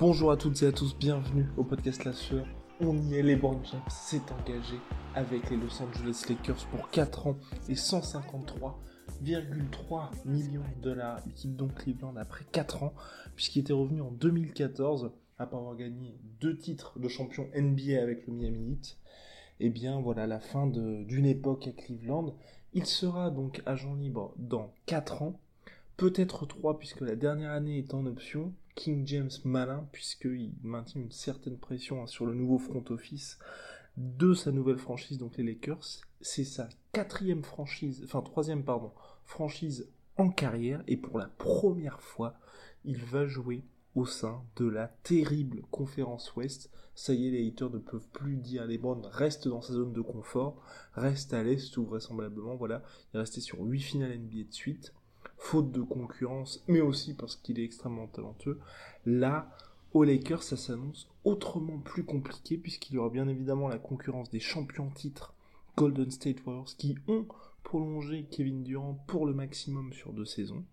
Bonjour à toutes et à tous, bienvenue au podcast La Sueur. On y est, LeBron James s'est engagé avec les Los Angeles Lakers pour 4 ans et 153,3 millions de dollars. Il quitte donc Cleveland après 4 ans, puisqu'il était revenu en 2014 après avoir gagné deux titres de champion NBA avec le Miami Heat. Et bien voilà la fin d'une époque à Cleveland. Il sera donc agent libre dans 4 ans, peut-être 3 puisque la dernière année est en option. King James malin puisqu'il maintient une certaine pression hein, sur le nouveau front office de sa nouvelle franchise, donc les Lakers. C'est sa quatrième franchise, enfin troisième pardon, franchise en carrière et pour la première fois, il va jouer au sein de la terrible conférence Ouest. Ça y est, les haters ne peuvent plus dire LeBron reste dans sa zone de confort, reste à l'Est ou vraisemblablement, voilà, il est resté sur 8 finales NBA de suite, faute de concurrence, mais aussi parce qu'il est extrêmement talentueux. Là, aux Lakers, ça s'annonce autrement plus compliqué puisqu'il y aura bien évidemment la concurrence des champions titres Golden State Warriors qui ont prolongé Kevin Durant pour le maximum sur deux saisons,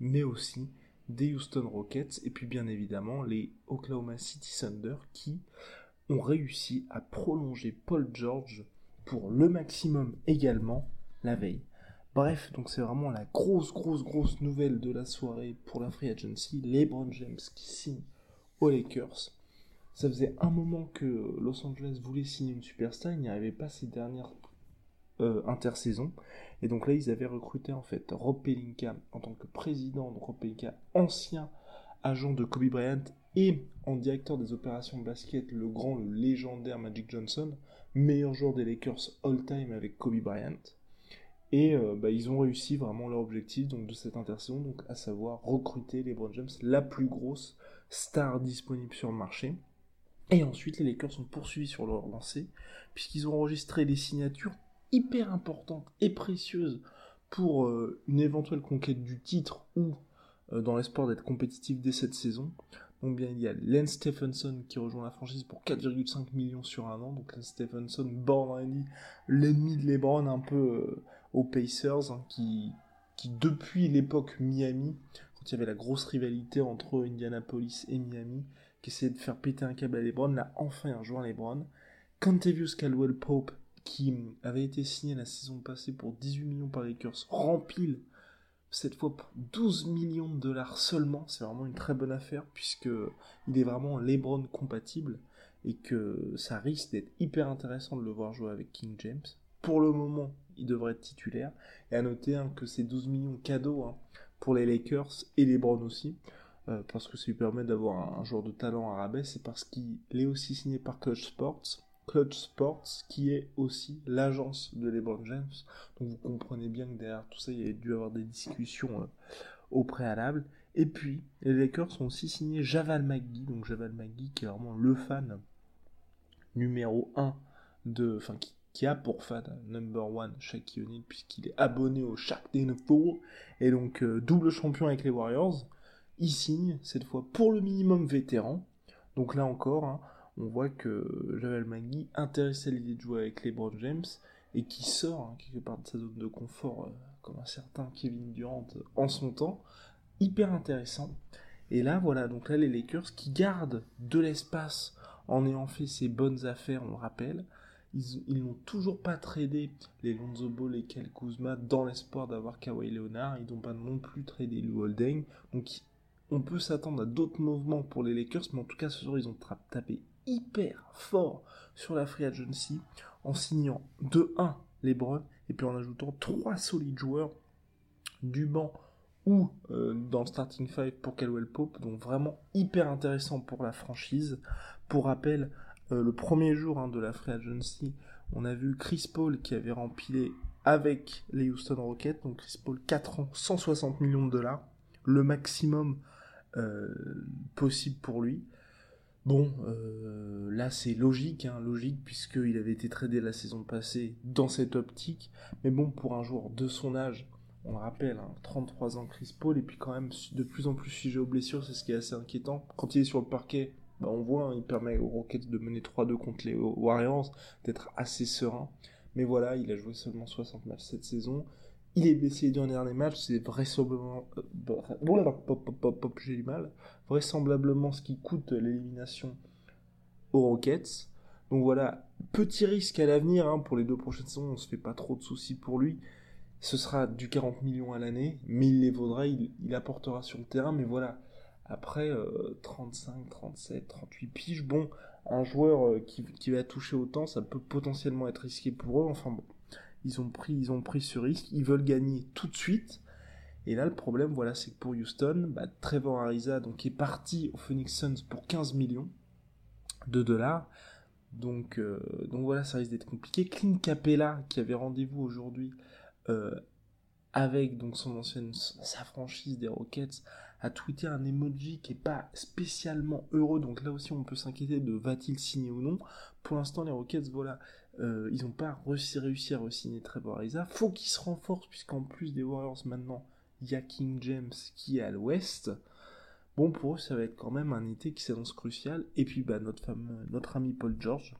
mais aussi des Houston Rockets et puis bien évidemment les Oklahoma City Thunder qui ont réussi à prolonger Paul George pour le maximum également la veille. Bref, donc c'est vraiment la grosse, grosse, grosse nouvelle de la soirée pour la Free Agency. LeBron James qui signe aux Lakers. Ça faisait un moment que Los Angeles voulait signer une superstar, il n'y arrivait pas ces dernières euh, intersaisons. Et donc là, ils avaient recruté en fait Rob Pelinka en tant que président, donc Rob Pelinka, ancien agent de Kobe Bryant et en directeur des opérations basket, le grand, le légendaire Magic Johnson, meilleur joueur des Lakers all-time avec Kobe Bryant. Et euh, bah, ils ont réussi vraiment leur objectif de cette intersaison, donc à savoir recruter LeBron James, la plus grosse star disponible sur le marché. Et ensuite, les Lakers ont poursuivi sur leur lancée, puisqu'ils ont enregistré des signatures hyper importantes et précieuses pour euh, une éventuelle conquête du titre ou euh, dans l'espoir d'être compétitif dès cette saison. Donc il y a Lance Stephenson qui rejoint la franchise pour 4,5 millions sur un an. Donc Lance Stephenson, born l'ennemi de LeBron un peu aux Pacers, hein, qui, qui depuis l'époque Miami, quand il y avait la grosse rivalité entre Indianapolis et Miami, qui essayait de faire péter un câble à LeBron, là enfin un joueur LeBron. Cantavius Caldwell Pope, qui avait été signé la saison passée pour 18 millions par les Lakers, rempile cette fois pour 12 millions de dollars seulement. C'est vraiment une très bonne affaire puisque il est vraiment LeBron compatible et que ça risque d'être hyper intéressant de le voir jouer avec King James. Pour le moment, il devrait être titulaire. Et à noter hein, que ces 12 millions cadeaux hein, pour les Lakers et LeBron aussi, euh, parce que ça lui permet d'avoir un, joueur de talent à rabais, c'est parce qu'il est aussi signé par Clutch Sports. Clutch Sports, qui est aussi l'agence de LeBron James. Donc vous comprenez bien que derrière tout ça, il y a dû avoir des discussions euh, au préalable. Et puis, les Lakers ont aussi signé Javal McGee, donc Javal McGee qui est vraiment le fan numéro 1 de... Enfin, qui, qui a pour fan number one Shaquille O'Neal, puisqu'il est abonné au Shaq Four et donc euh, double champion avec les Warriors. Il signe, cette fois pour le minimum vétéran. Donc là encore, hein, on voit que Javel Magui intéressé à l'idée de jouer avec LeBron James et qui sort hein, quelque part de sa zone de confort, euh, comme un certain Kevin Durant euh, en son temps, hyper intéressant. Et là, voilà, donc là, les Lakers qui gardent de l'espace en ayant fait ces bonnes affaires, on le rappelle. Ils, n'ont toujours pas tradé les Lonzo Ball et Kel Kuzma dans l'espoir d'avoir Kawhi Leonard. Ils n'ont pas non plus tradé Lou Holding. Donc, on peut s'attendre à d'autres mouvements pour les Lakers, mais en tout cas, ce soir, ils ont tapé hyper fort sur la free agency en signant de 1 LeBron et puis en ajoutant 3 solides joueurs du banc ou euh, dans le starting five pour Caldwell Pope, donc vraiment hyper intéressant pour la franchise. Pour rappel, euh, le premier jour hein, de la free agency, on a vu Chris Paul qui avait rempilé avec les Houston Rockets. Donc Chris Paul, 4 ans, 160 millions de dollars. Le maximum euh, possible pour lui. Bon, euh, là c'est logique, hein, logique, puisqu'il avait été tradé la saison passée dans cette optique. Mais bon, pour un joueur de son âge, on le rappelle, 33 hein, ans Chris Paul, et puis quand même de plus en plus sujet aux blessures, c'est ce qui est assez inquiétant. Quand il est sur le parquet, bah, on voit, hein, il permet aux Rockets de mener 3-2 contre les Warriors, d'être assez serein. Mais voilà, il a joué seulement 60 matchs cette saison. Il est blessé dans les derniers matchs, c'est vraisemblablement... Euh, j'ai du mal. Vraisemblablement ce qui coûte l'élimination aux Rockets. Donc voilà, petit risque à l'avenir hein, pour les deux prochaines saisons, on se fait pas trop de soucis pour lui. Ce sera du 40 millions à l'année, mais il les vaudra, il, apportera sur le terrain, mais voilà. Après 35, 37, 38 piges, bon, un joueur euh, qui, va toucher autant, ça peut potentiellement être risqué pour eux. Enfin bon, ils ont pris, ils ont pris ce risque, ils veulent gagner tout de suite. Et là, le problème, voilà, c'est que pour Houston, bah, Trevor Ariza donc, est parti au Phoenix Suns pour 15 millions de dollars. Donc, euh, donc voilà, ça risque d'être compliqué. Clint Capella, qui avait rendez-vous aujourd'hui euh, avec donc son ancienne sa franchise des Rockets a tweeté un emoji qui est pas spécialement heureux donc là aussi on peut s'inquiéter de va-t-il signer ou non. Pour l'instant les Rockets voilà euh, ils n'ont pas réussi, à re-signer Trevor Ariza. Faut qu'ils se renforcent puisqu'en plus des Warriors maintenant il y a King James qui est à l'ouest. Bon pour eux ça va être quand même un été qui s'annonce crucial. Et puis bah notre fameux notre ami Paul George.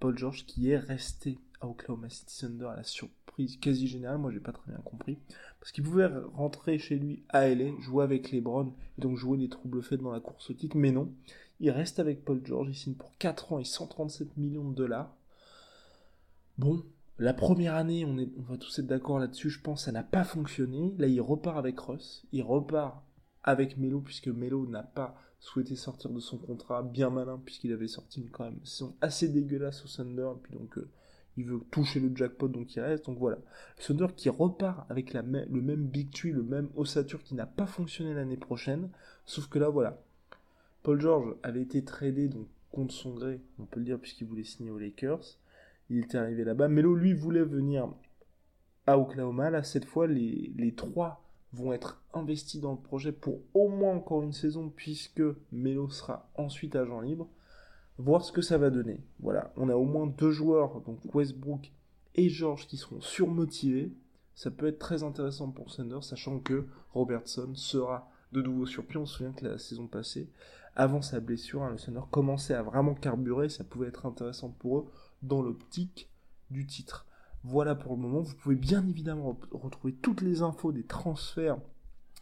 Paul George qui est resté Oklahoma City Thunder à la surprise quasi générale, moi j'ai pas très bien compris. Parce qu'il pouvait rentrer chez lui à LA, jouer avec les Browns, et donc jouer des troubles faits dans la course au titre, mais non. Il reste avec Paul George, il signe pour 4 ans et 137 millions de dollars. Bon, la première année, on, est, on va tous être d'accord là-dessus, je pense, ça n'a pas fonctionné. Là, il repart avec Russ, il repart avec Melo, puisque Melo n'a pas souhaité sortir de son contrat, bien malin, puisqu'il avait sorti une quand même saison assez dégueulasse au Thunder, et puis donc... Euh, il veut toucher le jackpot, donc il reste. Donc voilà. Thunder qui repart avec la le même Big Tree, le même ossature qui n'a pas fonctionné l'année prochaine. Sauf que là, voilà. Paul George avait été tradé donc, contre son gré, on peut le dire, puisqu'il voulait signer aux Lakers. Il était arrivé là-bas. Melo, lui, voulait venir à Oklahoma. Là, cette fois, les, les trois vont être investis dans le projet pour au moins encore une saison, puisque Melo sera ensuite agent libre voir ce que ça va donner. Voilà, on a au moins deux joueurs, donc Westbrook et George, qui seront surmotivés. Ça peut être très intéressant pour Thunder, sachant que Robertson sera de nouveau sur pied. On se souvient que la saison passée, avant sa blessure, hein, le Thunder commençait à vraiment carburer. Ça pouvait être intéressant pour eux dans l'optique du titre. Voilà pour le moment. Vous pouvez bien évidemment retrouver toutes les infos des transferts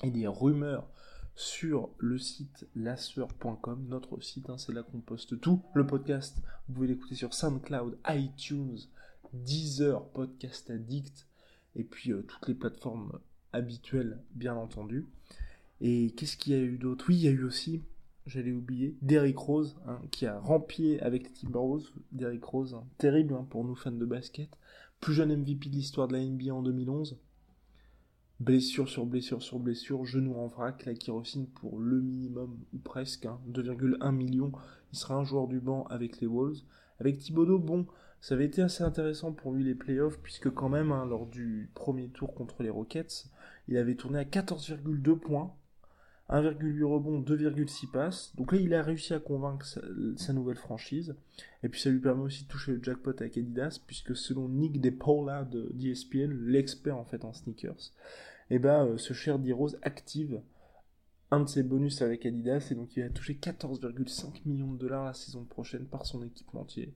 et des rumeurs sur le site lasseur.com, notre site, hein, c'est là qu'on poste tout. Le podcast, vous pouvez l'écouter sur SoundCloud, iTunes, Deezer, Podcast Addict, et puis euh, toutes les plateformes habituelles, bien entendu. Et qu'est-ce qu'il y a eu d'autre? Oui, il y a eu aussi, j'allais oublier, Derrick Rose, hein, qui a rempli avec les Timberwolves. Derrick Rose, hein, terrible pour nous fans de basket. Plus jeune MVP de l'histoire de la NBA en 2011 blessure sur blessure sur blessure, genou en vrac, là qui re pour le minimum ou presque, 2,1 hein, millions. Il sera un joueur du banc avec les Wolves. Avec Thibodeau, bon, ça avait été assez intéressant pour lui les playoffs, puisque quand même, hein, lors du premier tour contre les Rockets, il avait tourné à 14,2 points, 1,8 rebond, 2,6 passes. Donc là, il a réussi à convaincre sa, nouvelle franchise. Et puis ça lui permet aussi de toucher le jackpot avec Adidas, puisque selon Nick DePaula de d'ESPN, l'expert en fait en sneakers, et eh ben euh, ce cher D-Rose active un de ses bonus avec Adidas et donc il va toucher 14,5 millions de dollars la saison prochaine par son équipementier.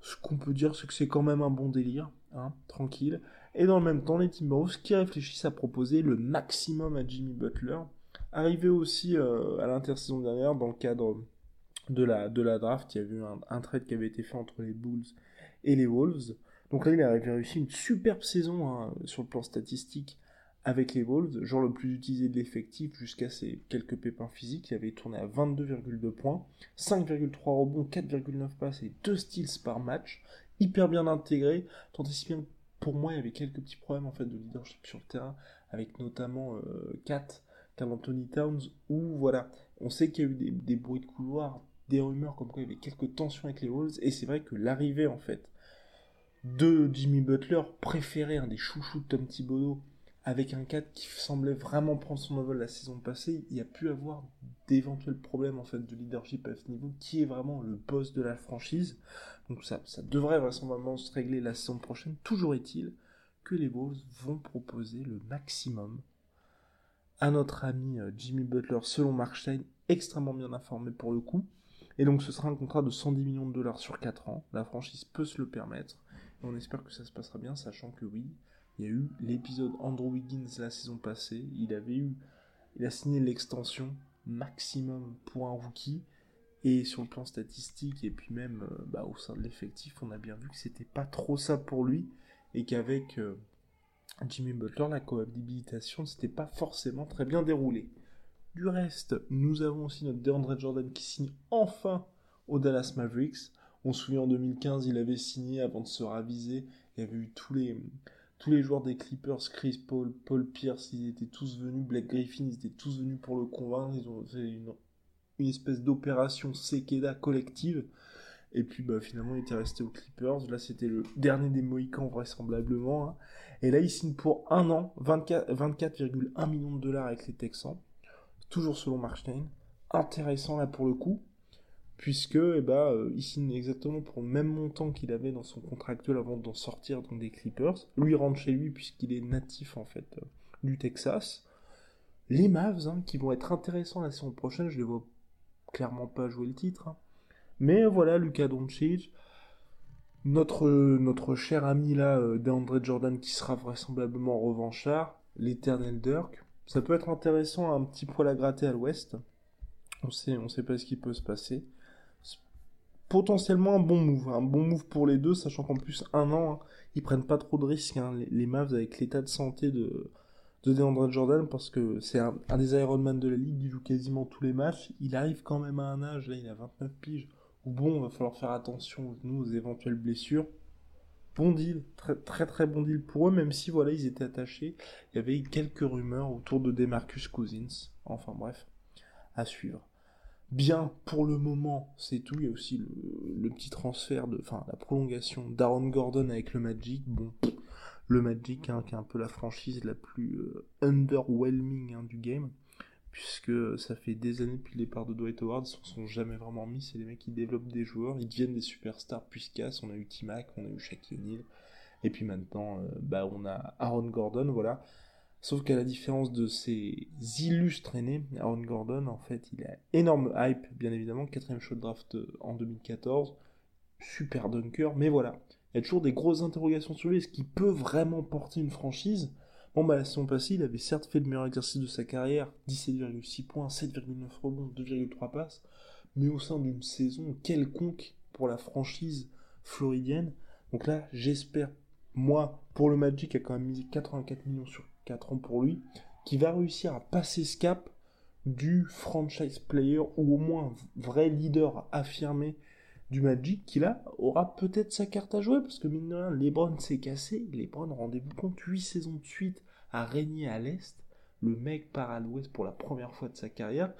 Ce qu'on peut dire, c'est que c'est quand même un bon délire, hein, tranquille. Et dans le même temps, les Timberwolves qui réfléchissent à proposer le maximum à Jimmy Butler, arrivé aussi euh, à l'intersaison dernière dans le cadre de la, draft, il y a eu un, trade qui avait été fait entre les Bulls et les Wolves. Donc là, il a réussi une superbe saison hein, sur le plan statistique avec les Wolves, genre le plus utilisé de l'effectif jusqu'à ses quelques pépins physiques, il avait tourné à 22,2 points, 5,3 rebonds, 4,9 passes et 2 steals par match, hyper bien intégré, tant et si bien pour moi il y avait quelques petits problèmes en fait de leadership sur le terrain, avec notamment euh, Kat, Carl Anthony Towns, où voilà, on sait qu'il y a eu des, bruits de couloir, des rumeurs comme quoi il y avait quelques tensions avec les Wolves, et c'est vrai que l'arrivée en fait de Jimmy Butler préférait un des chouchous de Tom Thibodeau avec un 4 qui semblait vraiment prendre son envol la saison passée, il y a pu avoir d'éventuels problèmes en fait de leadership à ce niveau, qui est vraiment le boss de la franchise. Donc ça, ça devrait vraisemblablement se régler la saison prochaine. Toujours est-il que les Wolves vont proposer le maximum à notre ami euh, Jimmy Butler, selon Mark Stein, extrêmement bien informé pour le coup. Et donc ce sera un contrat de 110 millions de dollars sur 4 ans. La franchise peut se le permettre. Et on espère que ça se passera bien, sachant que oui, il y a eu l'épisode Andrew Wiggins la saison passée. Il avait eu, il a signé l'extension maximum pour un rookie. Et sur le plan statistique et puis même euh, bah, au sein de l'effectif, on a bien vu que c'était pas trop ça pour lui et qu'avec euh, Jimmy Butler, la cohabilitation ne s'était pas forcément très bien déroulée. Du reste, nous avons aussi notre DeAndre Jordan qui signe enfin au Dallas Mavericks. On se souvient en 2015, il avait signé avant de se raviser. Il y avait eu tous les, tous les joueurs des Clippers, Chris Paul, Paul Pierce, ils étaient tous venus, Black Griffin, ils étaient tous venus pour le convaincre, ils ont fait une, espèce d'opération Sekeda collective. Et puis bah, finalement il était resté aux Clippers. Là c'était le dernier des Mohicans vraisemblablement. Hein. Et là il signe pour un an 24,1 millions de dollars avec les Texans. Toujours selon Mark Stein. Intéressant là pour le coup puisque eh ben, euh, signe exactement pour le même montant qu'il avait dans son contrat actuel avant d'en sortir donc des Clippers. Lui rentre chez lui puisqu'il est natif en fait euh, du Texas. Les Mavs hein, qui vont être intéressants la saison prochaine, je les vois clairement pas jouer le titre. Hein. Mais voilà, Lucas Doncic, notre, notre cher ami là, euh, Jordan qui sera vraisemblablement revanchard, l'éternel Dirk. Ça peut être intéressant, un petit poil à gratter à l'ouest. On sait, on sait pas ce qui peut se passer potentiellement un bon move, un bon move pour les deux, sachant qu'en plus un an, hein, ils prennent pas trop de risques, hein, les, Mavs avec l'état de santé de, de DeAndre Jordan, parce que c'est un, des Ironman de la ligue, il joue quasiment tous les matchs, il arrive quand même à un âge, là il a 29 piges, où bon, va falloir faire attention, nous, aux éventuelles blessures. Bon deal, très très très bon deal pour eux, même si voilà, ils étaient attachés. Il y avait quelques rumeurs autour de Demarcus Cousins. Enfin bref, à suivre bien pour le moment, c'est tout. Il y a aussi le, petit transfert de, enfin, la prolongation d'Aaron Gordon avec le Magic. Bon, le Magic, hein, qui est un peu la franchise la plus euh, underwhelming hein, du game, puisque ça fait des années depuis le départ de Dwight Howard, ils se sont jamais vraiment mis. C'est les mecs qui développent des joueurs, ils deviennent des superstars puisqu'as. On a eu T-Mac, on a eu Shaquille O'Neal, et puis maintenant, euh, bah, on a Aaron Gordon, voilà. Sauf qu'à la différence de ses illustres aînés, Aaron Gordon, en fait, il a énorme hype, bien évidemment, quatrième shot draft euh, en 2014, super dunker, mais voilà, il y a toujours des grosses interrogations sur lui, est-ce qu'il peut vraiment porter une franchise? Bon, bah, la saison passée, il avait certes fait le meilleur exercice de sa carrière, 17,6 points, 7,9 rebonds, 2,3 passes, mais au sein d'une saison quelconque pour la franchise floridienne. Donc là, j'espère, moi, pour le Magic, a quand même mis 84 millions sur 4 ans pour lui, qui va réussir à passer ce cap du franchise player ou au moins vrai leader affirmé du Magic qui là aura peut-être sa carte à jouer parce que mine de rien Lebron s'est cassé. Lebron rendez-vous compte 8 saisons de suite à régner à l'Est. Le mec part à l'Ouest pour la première fois de sa carrière.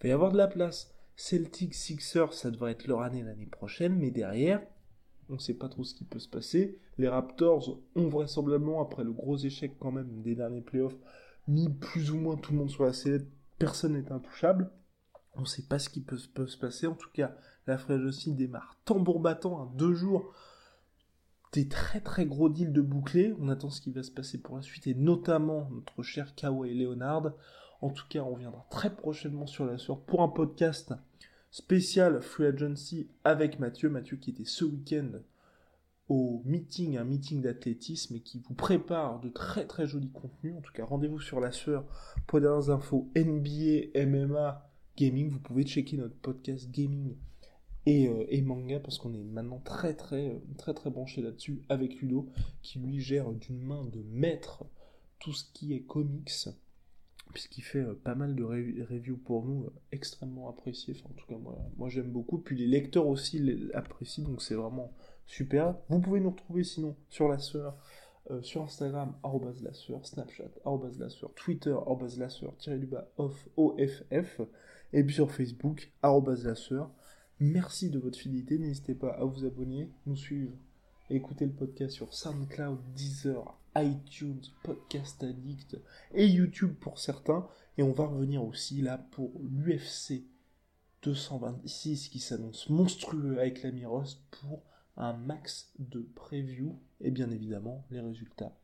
Il va y avoir de la place. Celtic Sixers ça devrait être leur année l'année prochaine mais derrière on ne sait pas trop ce qui peut se passer. Les Raptors ont vraisemblablement, après le gros échec quand même des derniers playoffs, mis plus ou moins tout le monde sur la sellette. Personne n'est intouchable. On ne sait pas ce qui peut, se passer. En tout cas, la aussi démarre tambour battant à deux jours des très très gros deals de bouclés. On attend ce qui va se passer pour la suite et notamment notre cher Kawhi Leonard. En tout cas, on reviendra très prochainement sur la suite pour un podcast spécial Free Agency avec Mathieu. Mathieu qui était ce week-end au meeting, un meeting d'athlétisme et qui vous prépare de très très jolis contenus. En tout cas, rendez-vous sur la sueur pour des infos NBA, MMA, gaming. Vous pouvez checker notre podcast gaming et, euh, et manga parce qu'on est maintenant très très euh, très très branché là-dessus avec Ludo qui lui gère d'une main de maître tout ce qui est comics puisqu'il fait euh, pas mal de reviews pour nous, euh, extrêmement appréciés. Enfin, en tout cas, moi, j'aime beaucoup. Puis les lecteurs aussi l'apprécient, donc c'est vraiment super. Vous pouvez nous retrouver sinon sur la sœur, euh, sur Instagram, Snapchat, la sœur, Twitter, la sœur, tiré du bas, off, OFF, et puis sur Facebook, sœur. Merci de votre fidélité, n'hésitez pas à vous abonner, nous suivre Écoutez le podcast sur SoundCloud, Deezer, iTunes, Podcast Addict et YouTube pour certains. Et on va revenir aussi là pour l'UFC 226 qui s'annonce monstrueux avec l'ami Ross pour un max de preview et bien évidemment les résultats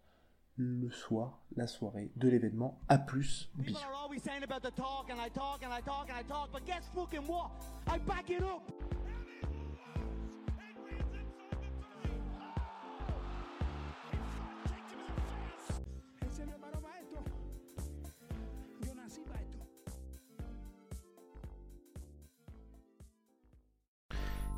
le soir, la soirée de l'événement. A plus, bisous. People are always saying about the talk, and I talk, and I talk, and I talk, but guess fucking what? I back it up.